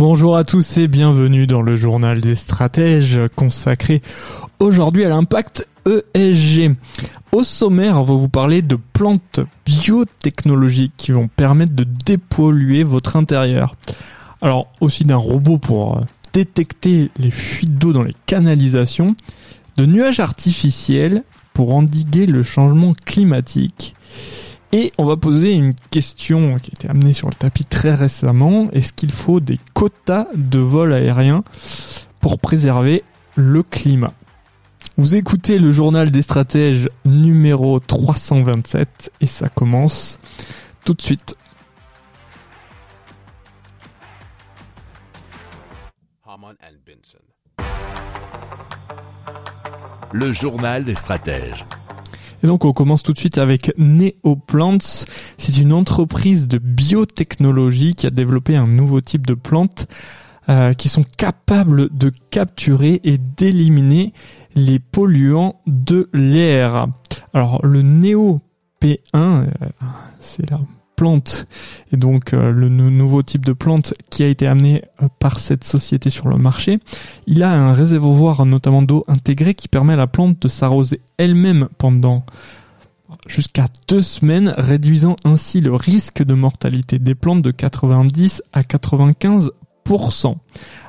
Bonjour à tous et bienvenue dans le journal des stratèges consacré aujourd'hui à l'impact ESG. Au sommaire, on va vous parler de plantes biotechnologiques qui vont permettre de dépolluer votre intérieur. Alors aussi d'un robot pour euh, détecter les fuites d'eau dans les canalisations, de nuages artificiels pour endiguer le changement climatique. Et on va poser une question qui a été amenée sur le tapis très récemment. Est-ce qu'il faut des quotas de vol aérien pour préserver le climat? Vous écoutez le journal des stratèges numéro 327 et ça commence tout de suite. Le journal des stratèges. Et donc on commence tout de suite avec Neoplants. C'est une entreprise de biotechnologie qui a développé un nouveau type de plantes euh, qui sont capables de capturer et d'éliminer les polluants de l'air. Alors le Neo P1, euh, c'est la plante et donc euh, le nou- nouveau type de plante qui a été amené euh, par cette société sur le marché. Il a un réservoir notamment d'eau intégré qui permet à la plante de s'arroser elle-même pendant jusqu'à deux semaines, réduisant ainsi le risque de mortalité des plantes de 90 à 95%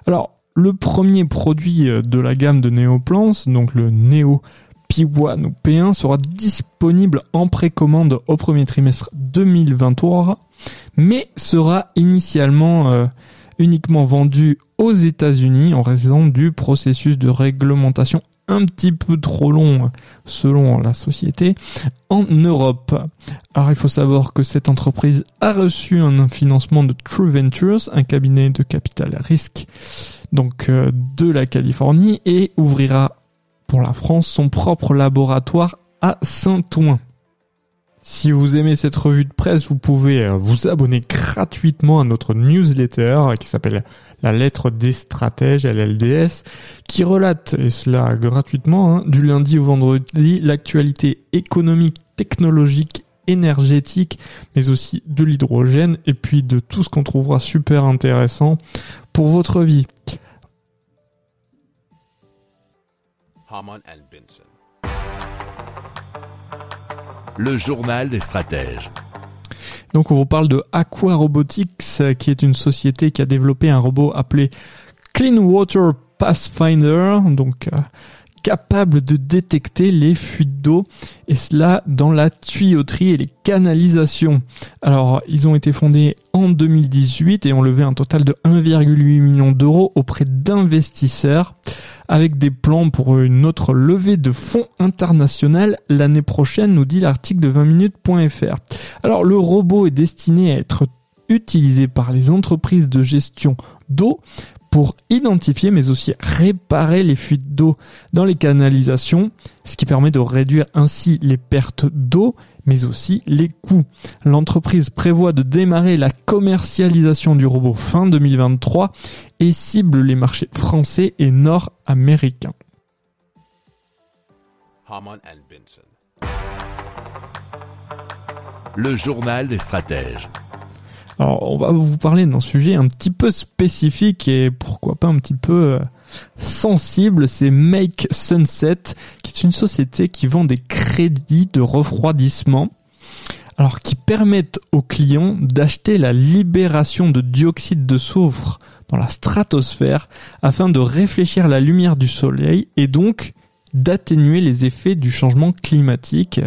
Alors, le premier produit euh, de la gamme de Neoplants, donc le Neo P1 ou P1, sera disponible en précommande au premier trimestre 2023, mais sera initialement euh, uniquement vendu aux États-Unis en raison du processus de réglementation un petit peu trop long selon la société en Europe. Alors il faut savoir que cette entreprise a reçu un financement de True Ventures, un cabinet de capital risque donc euh, de la Californie et ouvrira pour la France son propre laboratoire à Saint-Ouen. Si vous aimez cette revue de presse, vous pouvez euh, vous abonner gratuitement à notre newsletter euh, qui s'appelle La lettre des stratèges, LLDS, qui relate, et cela gratuitement, hein, du lundi au vendredi, l'actualité économique, technologique, énergétique, mais aussi de l'hydrogène, et puis de tout ce qu'on trouvera super intéressant pour votre vie. Le journal des stratèges. Donc on vous parle de Aqua Robotics, euh, qui est une société qui a développé un robot appelé Clean Water Pathfinder, donc euh, capable de détecter les fuites d'eau, et cela dans la tuyauterie et les canalisations. Alors ils ont été fondés en 2018 et ont levé un total de 1,8 million d'euros auprès d'investisseurs avec des plans pour une autre levée de fonds internationale l'année prochaine, nous dit l'article de 20minutes.fr. Alors le robot est destiné à être utilisé par les entreprises de gestion d'eau pour identifier mais aussi réparer les fuites d'eau dans les canalisations, ce qui permet de réduire ainsi les pertes d'eau mais aussi les coûts. L'entreprise prévoit de démarrer la commercialisation du robot fin 2023 et cible les marchés français et nord-américains. Le journal des stratèges. Alors, on va vous parler d'un sujet un petit peu spécifique et pourquoi pas un petit peu euh, sensible. C'est Make Sunset, qui est une société qui vend des crédits de refroidissement. Alors, qui permettent aux clients d'acheter la libération de dioxyde de soufre dans la stratosphère afin de réfléchir la lumière du soleil et donc d'atténuer les effets du changement climatique.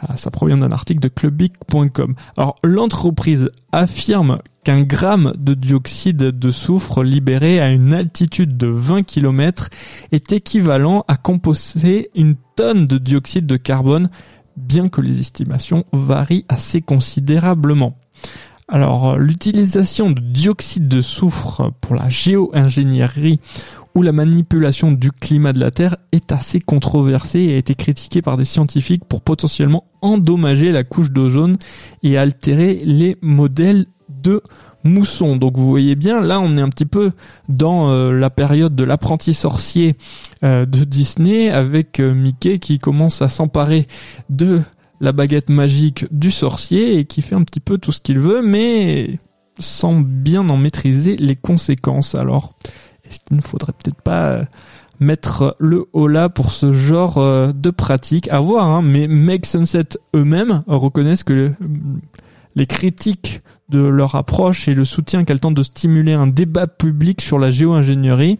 Ah, Ça provient d'un article de clubic.com. Alors, l'entreprise affirme qu'un gramme de dioxyde de soufre libéré à une altitude de 20 km est équivalent à composter une tonne de dioxyde de carbone, bien que les estimations varient assez considérablement. Alors, l'utilisation de dioxyde de soufre pour la géo-ingénierie ou la manipulation du climat de la Terre est assez controversée et a été critiquée par des scientifiques pour potentiellement endommager la couche d'ozone et altérer les modèles de mousson. Donc vous voyez bien, là on est un petit peu dans euh, la période de l'apprenti sorcier euh, de Disney avec euh, Mickey qui commence à s'emparer de la baguette magique du sorcier et qui fait un petit peu tout ce qu'il veut, mais sans bien en maîtriser les conséquences. Alors, est-ce qu'il ne faudrait peut-être pas mettre le haut là pour ce genre de pratique? À voir, hein, mais Make Sunset eux-mêmes reconnaissent que les critiques de leur approche et le soutien qu'elle tente de stimuler un débat public sur la géo-ingénierie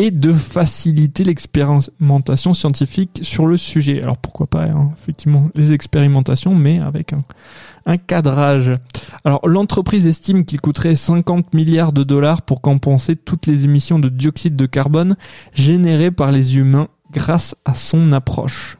et de faciliter l'expérimentation scientifique sur le sujet. Alors pourquoi pas, hein, effectivement, les expérimentations, mais avec un, un cadrage. Alors l'entreprise estime qu'il coûterait 50 milliards de dollars pour compenser toutes les émissions de dioxyde de carbone générées par les humains grâce à son approche.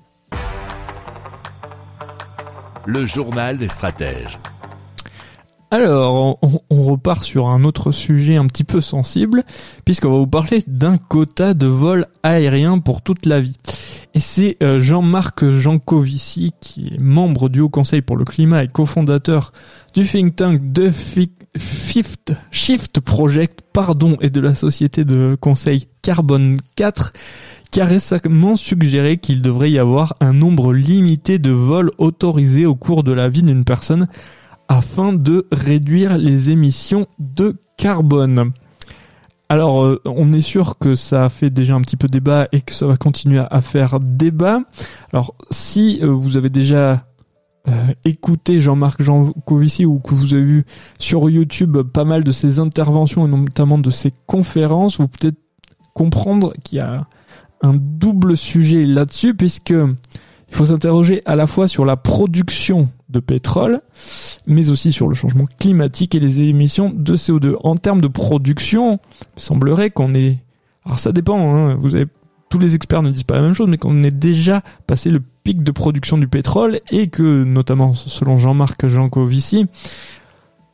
Le journal des stratèges. Alors, on, repart sur un autre sujet un petit peu sensible, puisqu'on va vous parler d'un quota de vol aérien pour toute la vie. Et c'est euh, Jean-Marc Jancovici, qui est membre du Haut Conseil pour le climat et cofondateur du think tank de Fifth Shift Project, pardon, et de la société de conseil Carbone 4, qui a récemment suggéré qu'il devrait y avoir un nombre limité de vols autorisés au cours de la vie d'une personne afin de réduire les émissions de carbone. Alors, euh, on est sûr que ça a fait déjà un petit peu débat et que ça va continuer à faire débat. Alors, si euh, vous avez déjà euh, Jean-Marc Jancovici ou que vous avez vu sur YouTube pas mal de ses interventions et notamment de ses conférences, vous pouvez comprendre qu'il y a un double sujet là-dessus puisque il faut s'interroger à la fois sur la production de pétrole, mais aussi sur le changement climatique et les émissions de CO2. En termes de production, il semblerait qu'on est... Alors ça dépend, hein, vous avez... tous les experts ne disent pas la même chose, mais qu'on ait déjà passé le pic de production du pétrole et que, notamment selon Jean-Marc Jancovici,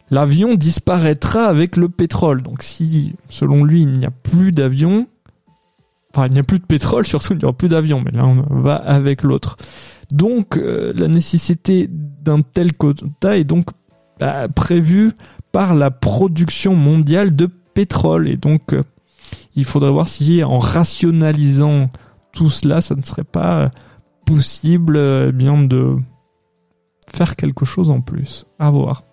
l'avion disparaîtra avec le pétrole. Donc si, selon lui, il n'y a plus d'avions, il n'y a plus de pétrole, surtout il n'y aura plus d'avions, mais là on va avec l'autre. Donc euh, la nécessité d'un tel quota est donc bah, prévue par la production mondiale de pétrole. Et donc euh, il faudrait voir si en rationalisant tout cela, ça ne serait pas possible euh, bien de faire quelque chose en plus. À voir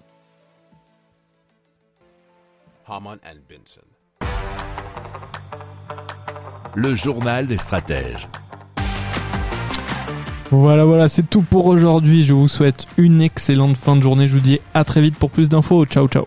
le journal des stratèges. Voilà, voilà, c'est tout pour aujourd'hui. Je vous souhaite une excellente fin de journée. Je vous dis à très vite pour plus d'infos. Ciao, ciao.